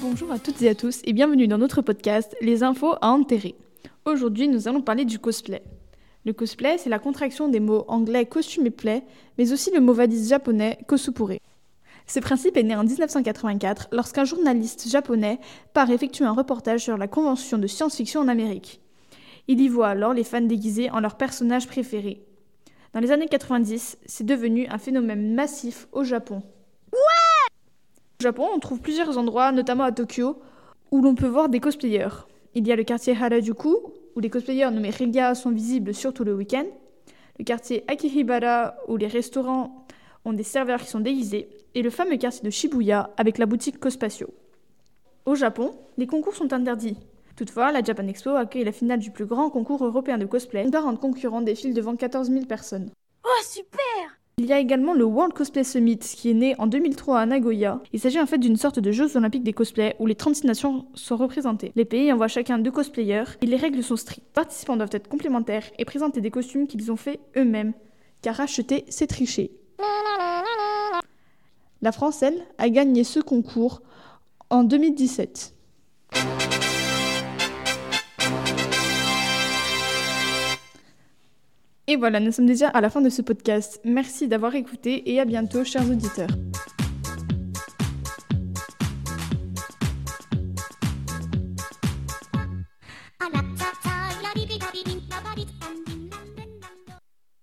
Bonjour à toutes et à tous et bienvenue dans notre podcast Les infos à enterrer. Aujourd'hui, nous allons parler du cosplay. Le cosplay, c'est la contraction des mots anglais costume et play, mais aussi le mot valise japonais kosupure. Ce principe est né en 1984 lorsqu'un journaliste japonais part effectuer un reportage sur la convention de science-fiction en Amérique. Il y voit alors les fans déguisés en leurs personnages préférés. Dans les années 90, c'est devenu un phénomène massif au Japon. Au Japon, on trouve plusieurs endroits, notamment à Tokyo, où l'on peut voir des cosplayers. Il y a le quartier Harajuku, où les cosplayers nommés Riga sont visibles surtout le week-end. Le quartier Akihibara, où les restaurants ont des serveurs qui sont déguisés. Et le fameux quartier de Shibuya, avec la boutique Cospatio. Au Japon, les concours sont interdits. Toutefois, la Japan Expo accueille la finale du plus grand concours européen de cosplay. 40 concurrents défilent devant 14 000 personnes. Oh super Il y a également le World Cosplay Summit qui est né en 2003 à Nagoya. Il s'agit en fait d'une sorte de Jeux olympiques des cosplays où les 36 nations sont représentées. Les pays envoient chacun deux cosplayers et les règles sont strictes. Les participants doivent être complémentaires et présenter des costumes qu'ils ont fait eux-mêmes. Car acheter, c'est tricher. La France, a gagné ce concours en 2017. Et voilà, nous sommes déjà à la fin de ce podcast. Merci d'avoir écouté et à bientôt, chers auditeurs.